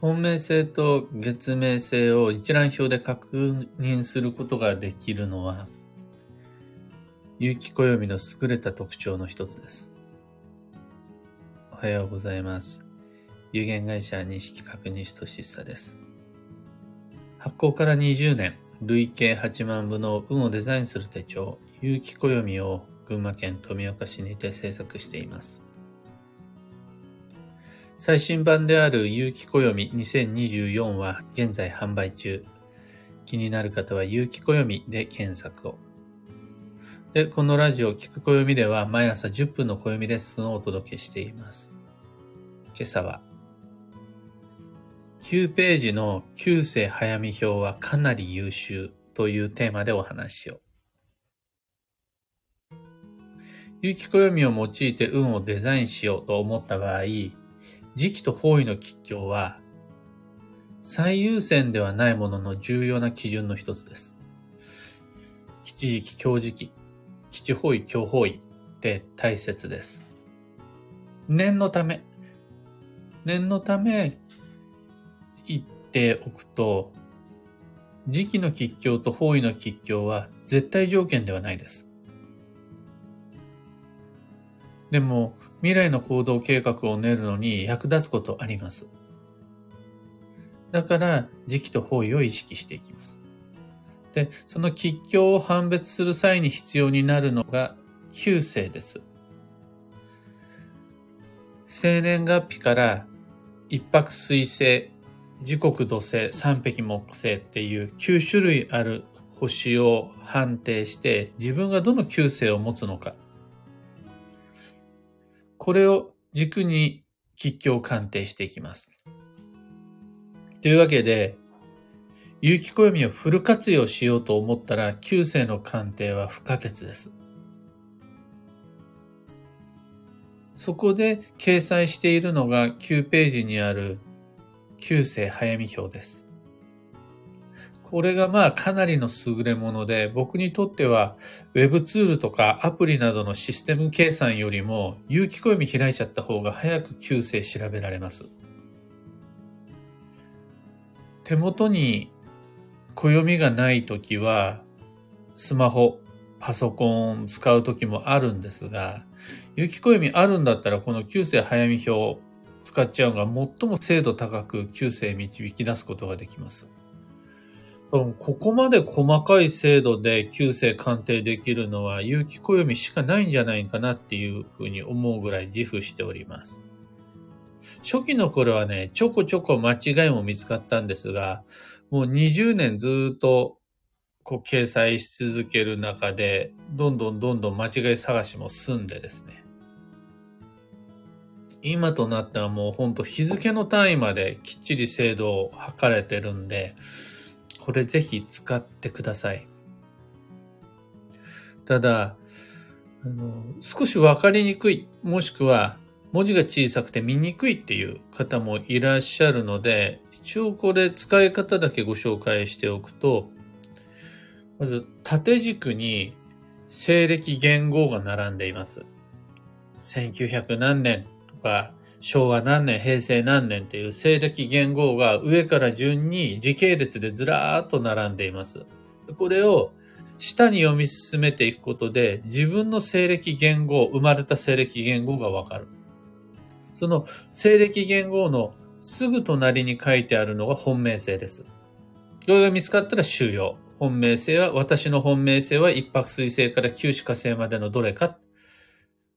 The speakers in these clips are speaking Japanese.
本命性と月命性を一覧表で確認することができるのは、有機暦の優れた特徴の一つです。おはようございます。有限会社西企画西俊久です。発行から20年、累計8万部の運をデザインする手帳、有機暦を群馬県富岡市にて制作しています。最新版である有機暦2024は現在販売中。気になる方は有機暦で検索を。で、このラジオ聞く暦では毎朝10分の暦レッスンをお届けしています。今朝は、9ページの旧世早見表はかなり優秀というテーマでお話しを。有機暦を用いて運をデザインしようと思った場合、時期と方位の吉凶は、最優先ではないものの重要な基準の一つです。吉時期、強時期、吉方位、強方位って大切です。念のため、念のため言っておくと、時期の吉凶と方位の吉凶は絶対条件ではないです。でも、未来の行動計画を練るのに役立つことあります。だから、時期と方位を意識していきます。で、その吉凶を判別する際に必要になるのが、旧星です。生年月日から一泊水星、時刻土星、三匹木星っていう9種類ある星を判定して自分がどの旧星を持つのかこれを軸に吉凶鑑定していきます。というわけで、有機暦をフル活用しようと思ったら、旧世の鑑定は不可欠です。そこで掲載しているのが9ページにある旧世早見表です。これがまあかなりの優れもので、僕にとっては Web ツールとかアプリなどのシステム計算よりも有機暦開いちゃった方が早く旧姓調べられます。手元に暦がないときはスマホ、パソコン使うときもあるんですが、有機暦あるんだったらこの旧姓早見表使っちゃうのが最も精度高く旧姓導き出すことができます。ここまで細かい精度で旧姓鑑定できるのは有機暦しかないんじゃないかなっていうふうに思うぐらい自負しております。初期の頃はね、ちょこちょこ間違いも見つかったんですが、もう20年ずっとこう掲載し続ける中で、どんどんどんどん間違い探しも済んでですね。今となってはもうほんと日付の単位まできっちり精度を測れてるんで、これぜひ使ってください。ただ、あの少しわかりにくい、もしくは文字が小さくて見にくいっていう方もいらっしゃるので、一応これ使い方だけご紹介しておくと、まず縦軸に西暦元号が並んでいます。1900何年か昭和何年、平成何年という西暦元号が上から順に時系列でずらーっと並んでいます。これを下に読み進めていくことで自分の西暦元号、生まれた西暦元号がわかる。その西暦元号のすぐ隣に書いてあるのが本命星です。これが見つかったら終了。本命星は、私の本命星は一泊水星から九死火星までのどれか。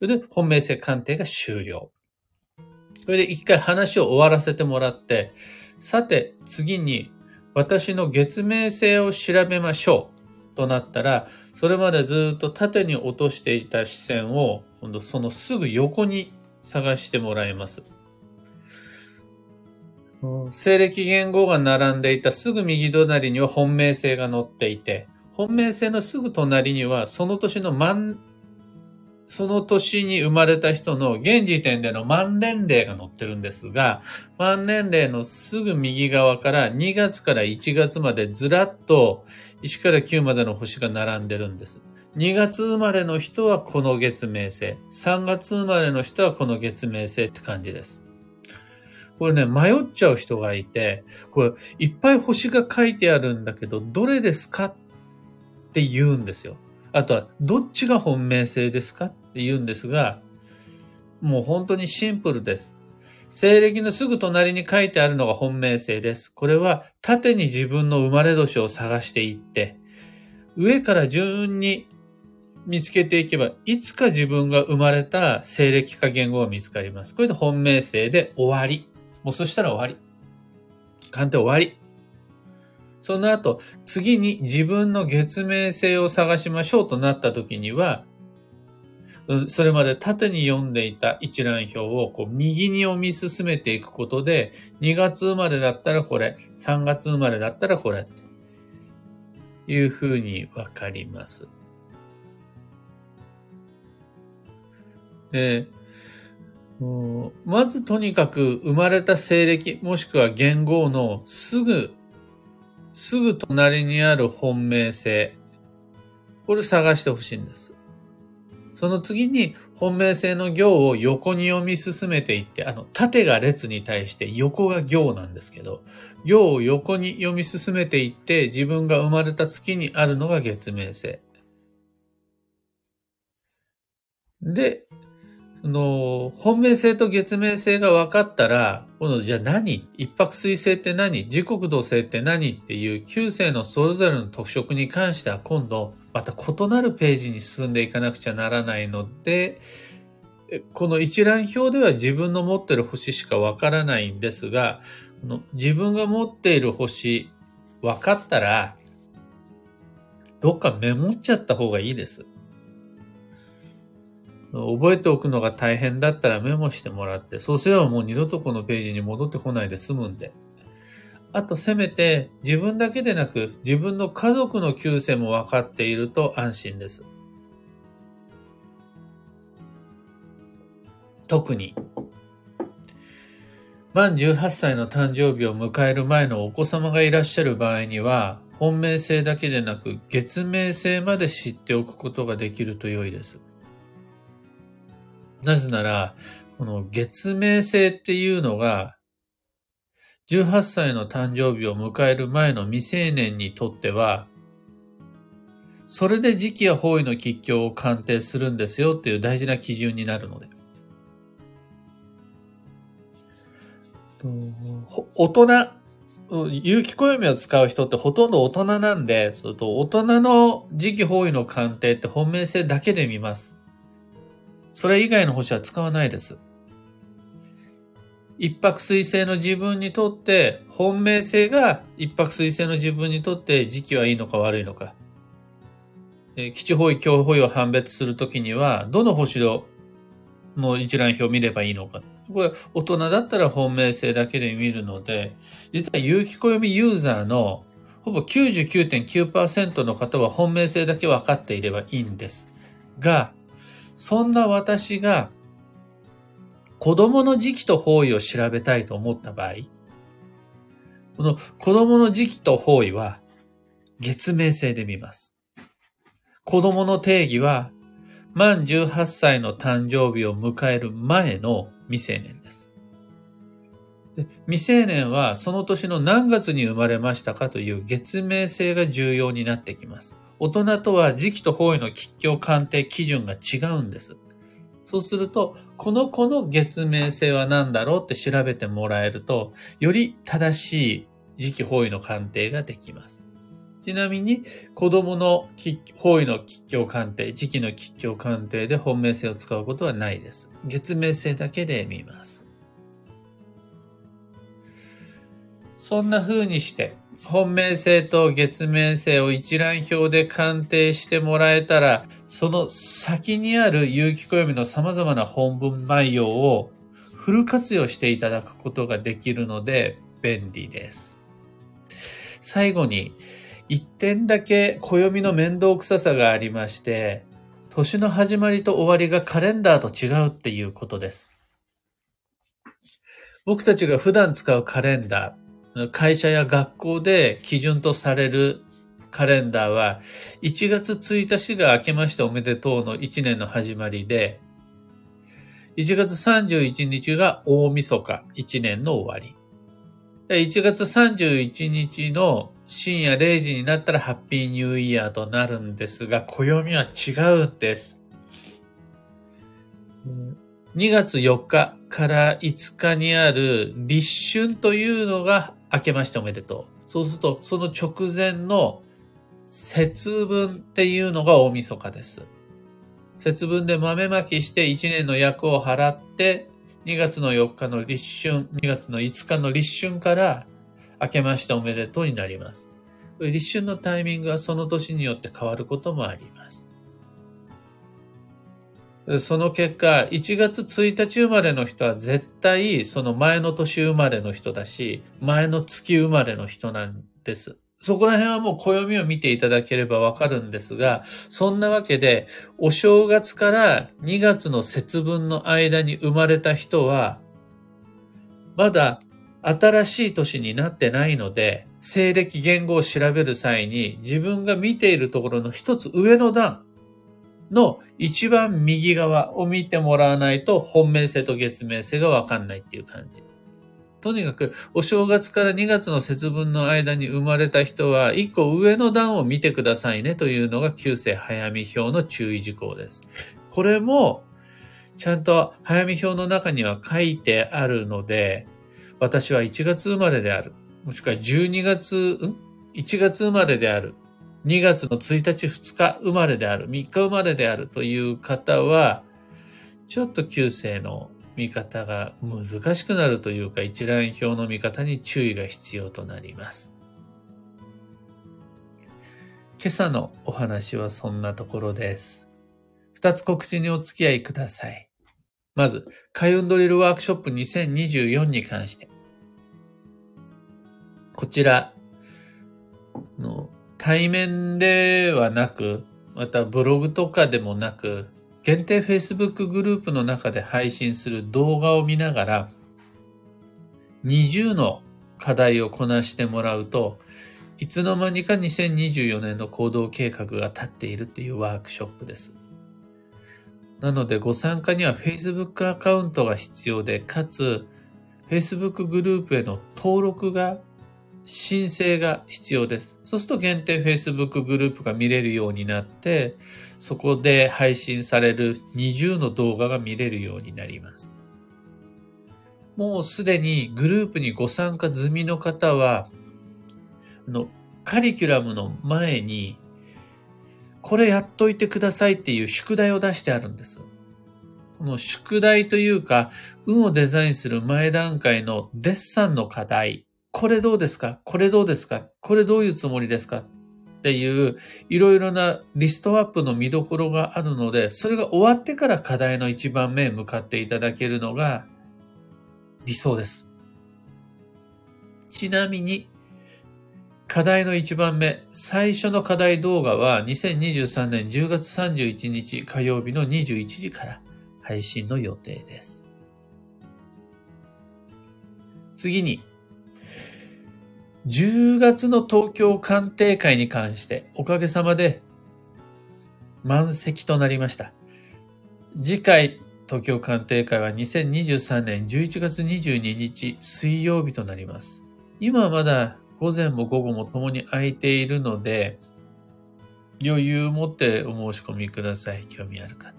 で本命星鑑定が終了。それで一回話を終わらせてもらって、さて次に私の月明星を調べましょうとなったら、それまでずっと縦に落としていた視線を、今度そのすぐ横に探してもらいます。西暦元号が並んでいたすぐ右隣には本命星が載っていて、本命星のすぐ隣にはその年の満その年に生まれた人の現時点での満年齢が載ってるんですが、満年齢のすぐ右側から2月から1月までずらっと1から9までの星が並んでるんです。2月生まれの人はこの月明星。3月生まれの人はこの月明星って感じです。これね、迷っちゃう人がいて、これ、いっぱい星が書いてあるんだけど、どれですかって言うんですよ。あとは、どっちが本命星ですかっって言うんですが、もう本当にシンプルです。西暦のすぐ隣に書いてあるのが本命星です。これは縦に自分の生まれ年を探していって、上から順に見つけていけば、いつか自分が生まれた西暦か言語が見つかります。これで本命星で終わり。もうそしたら終わり。鑑定終わり。その後、次に自分の月明星を探しましょうとなった時には、それまで縦に読んでいた一覧表をこう右に読み進めていくことで、2月生まれだったらこれ、3月生まれだったらこれ、っていうふうにわかります。で、まずとにかく生まれた西暦もしくは元号のすぐ、すぐ隣にある本命性。これ探してほしいんです。その次に本命性の行を横に読み進めていって、あの、縦が列に対して横が行なんですけど、行を横に読み進めていって、自分が生まれた月にあるのが月命性。で、その、本命性と月命性が分かったら、今度じゃあ何？一泊水星って何？時刻土星って何？っていう旧星のそれぞれの特色に関しては今度また異なるページに進んでいかなくちゃならないので、この一覧表では自分の持ってる星しか分からないんですが、この自分が持っている星分かったら、どっかメモっちゃった方がいいです。覚えておくのが大変だったらメモしてもらって、そうすればもう二度とこのページに戻ってこないで済むんで。あとせめて自分だけでなく自分の家族の旧姓も分かっていると安心です。特に、満18歳の誕生日を迎える前のお子様がいらっしゃる場合には、本命性だけでなく月命性まで知っておくことができると良いです。なぜなら、この月明星っていうのが、18歳の誕生日を迎える前の未成年にとっては、それで時期や方位の吉凶を鑑定するんですよっていう大事な基準になるので。大人、有機暦を使う人ってほとんど大人なんで、そと大人の時期方位の鑑定って本命性だけで見ます。それ以外の星は使わないです。一泊水星の自分にとって、本命性が一泊水星の自分にとって時期はいいのか悪いのか。基地方位、強方位を判別するときには、どの星の一覧表を見ればいいのか。これ、大人だったら本命性だけで見るので、実は有機暦ユーザーのほぼ99.9%の方は本命性だけ分かっていればいいんです。が、そんな私が子供の時期と方位を調べたいと思った場合、この子供の時期と方位は月明星で見ます。子供の定義は満18歳の誕生日を迎える前の未成年です。で未成年はその年の何月に生まれましたかという月明星が重要になってきます。大人とは時期と方位の吉凶鑑定基準が違うんです。そうすると、この子の月明性は何だろうって調べてもらえると、より正しい時期方位の鑑定ができます。ちなみに、子供の方位の吉凶鑑定、時期の吉凶鑑定で本命性を使うことはないです。月明性だけで見ます。そんな風にして、本命性と月命性を一覧表で鑑定してもらえたら、その先にある有機暦の様々な本文内容をフル活用していただくことができるので便利です。最後に、一点だけ暦の面倒くささがありまして、年の始まりと終わりがカレンダーと違うっていうことです。僕たちが普段使うカレンダー、会社や学校で基準とされるカレンダーは1月1日が明けましておめでとうの1年の始まりで、1月31日が大晦日1年の終わり。1月31日の深夜0時になったらハッピーニューイヤーとなるんですが、暦は違うんです。2月4日から5日にある立春というのが明けましておめでとう。そうすると、その直前の節分っていうのが大晦日です。節分で豆まきして1年の役を払って、2月の4日の立春、2月の5日の立春から明けましておめでとうになります。立春のタイミングはその年によって変わることもあります。その結果、1月1日生まれの人は絶対その前の年生まれの人だし、前の月生まれの人なんです。そこら辺はもう暦を見ていただければわかるんですが、そんなわけで、お正月から2月の節分の間に生まれた人は、まだ新しい年になってないので、西暦言語を調べる際に自分が見ているところの一つ上の段、の一番右側を見てもらわないと本命性と月命性がわかんないっていう感じ。とにかく、お正月から2月の節分の間に生まれた人は、一個上の段を見てくださいねというのが旧世早見表の注意事項です。これも、ちゃんと早見表の中には書いてあるので、私は1月生まれである。もしくは12月、ん ?1 月生まれである。2月の1日2日生まれである、3日生まれであるという方は、ちょっと旧世の見方が難しくなるというか、一覧表の見方に注意が必要となります。今朝のお話はそんなところです。二つ告知にお付き合いください。まず、開運ドリルワークショップ2024に関して。こちらの対面ではなく、またブログとかでもなく、限定 Facebook グループの中で配信する動画を見ながら、20の課題をこなしてもらうと、いつの間にか2024年の行動計画が立っているっていうワークショップです。なのでご参加には Facebook アカウントが必要で、かつ Facebook グループへの登録が申請が必要です。そうすると限定 Facebook グループが見れるようになって、そこで配信される20の動画が見れるようになります。もうすでにグループにご参加済みの方は、あの、カリキュラムの前に、これやっといてくださいっていう宿題を出してあるんです。この宿題というか、運をデザインする前段階のデッサンの課題これどうですか？これどうですか？これどういうつもりですか？っていういろいろなリストアップの見どころがあるので、それが終わってから課題の一番目へ向かっていただけるのが理想です。ちなみに、課題の一番目、最初の課題動画は2023年10月31日火曜日の21時から配信の予定です。次に、10月の東京鑑定会に関して、おかげさまで満席となりました。次回、東京鑑定会は2023年11月22日水曜日となります。今はまだ午前も午後も共に空いているので、余裕を持ってお申し込みください。興味ある方。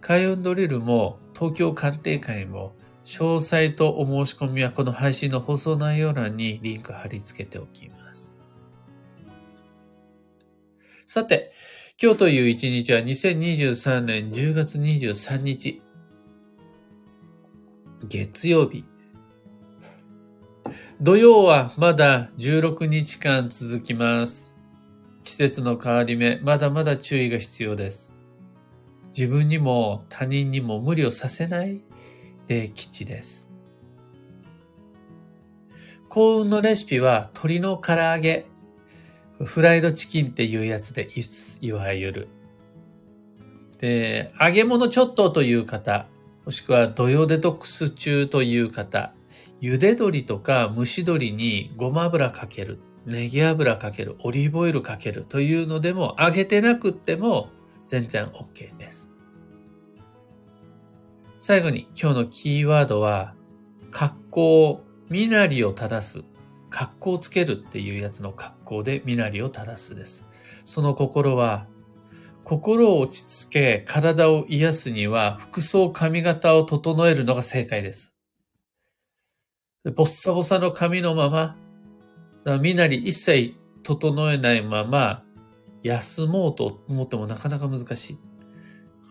開運ドリルも東京鑑定会も詳細とお申し込みはこの配信の放送内容欄にリンク貼り付けておきます。さて、今日という一日は2023年10月23日、月曜日。土曜はまだ16日間続きます。季節の変わり目、まだまだ注意が必要です。自分にも他人にも無理をさせない英吉です。幸運のレシピは鶏の唐揚げ、フライドチキンっていうやつでいわゆる。で、揚げ物ちょっとという方、もしくは土曜デトックス中という方、茹で鶏とか蒸し鶏にごま油かける、ネギ油かける、オリーブオイルかけるというのでも揚げてなくっても全然 OK です。最後に今日のキーワードは格好、身なりを正す。格好をつけるっていうやつの格好で身なりを正すです。その心は心を落ち着け、体を癒すには、服装、髪型を整えるのが正解です。ボッサボサの髪のまま、身なり一切整えないまま、休もうと思ってもなかなか難しい。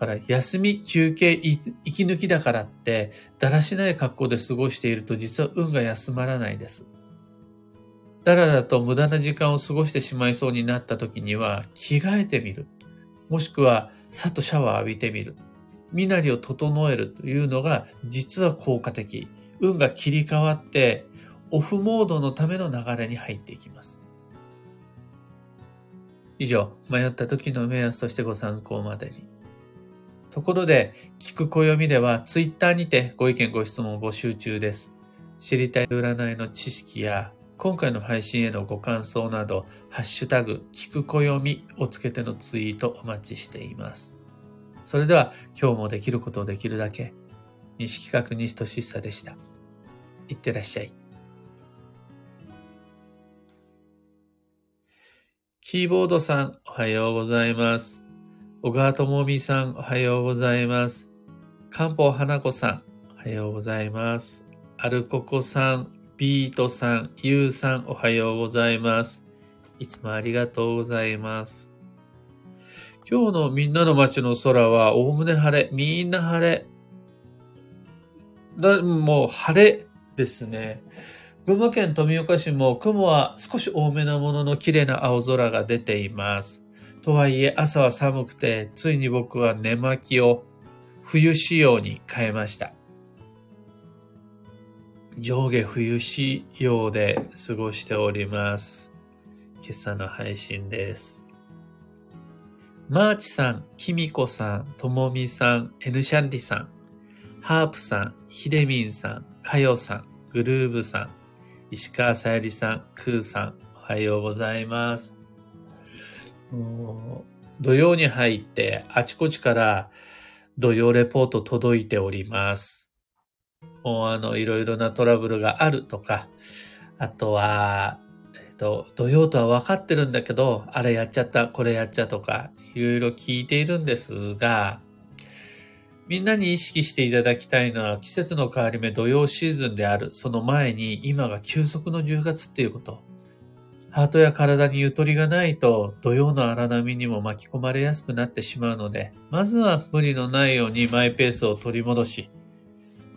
から、休み、休憩、息抜きだからって、だらしない格好で過ごしていると、実は運が休まらないです。だらだと無駄な時間を過ごしてしまいそうになった時には、着替えてみる。もしくは、さっとシャワー浴びてみる。身なりを整えるというのが実は効果的。運が切り替わって、オフモードのための流れに入っていきます。以上、迷った時の目安としてご参考までに。ところで、聞く暦ではツイッターにてご意見ご質問を募集中です。知りたい占いの知識や今回の配信へのご感想など、ハッシュタグ、聞く暦をつけてのツイートお待ちしています。それでは、今日もできることをできるだけ、西企画西俊久でした。いってらっしゃい。キーボードさん、おはようございます。小川智美さん、おはようございます。漢方花子さん、おはようございます。アルココさん、ビートさん、ユウさん、おはようございます。いつもありがとうございます。今日のみんなの街の空は、おおむね晴れ。みんな晴れ。だもう晴れですね。群馬県富岡市も雲は少し多めなものの綺麗な青空が出ています。とはいえ朝は寒くて、ついに僕は寝巻きを冬仕様に変えました。上下冬仕様で過ごしております。今朝の配信です。マーチさん、キミコさん、ともみさん、エヌシャンディさん、ハープさん、ヒデミンさん、カヨさん、グルーブさん、石川さゆりさん、クーさん、おはようございます。土曜に入ってあちこちから土曜レポート届いております。もうあの、いろいろなトラブルがあるとか、あとは、えっと、土曜とは分かってるんだけど、あれやっちゃった、これやっちゃとか、いろいろ聞いているんですが、みんなに意識していただきたいのは季節の変わり目土曜シーズンである。その前に今が休息の10月っていうこと。ハートや体にゆとりがないと土曜の荒波にも巻き込まれやすくなってしまうので、まずは無理のないようにマイペースを取り戻し、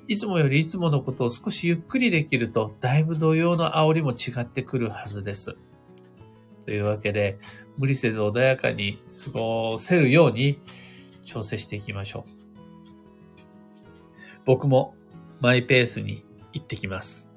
いつもよりいつものことを少しゆっくりできると、だいぶ同様の煽りも違ってくるはずです。というわけで、無理せず穏やかに過ごせるように調整していきましょう。僕もマイペースに行ってきます。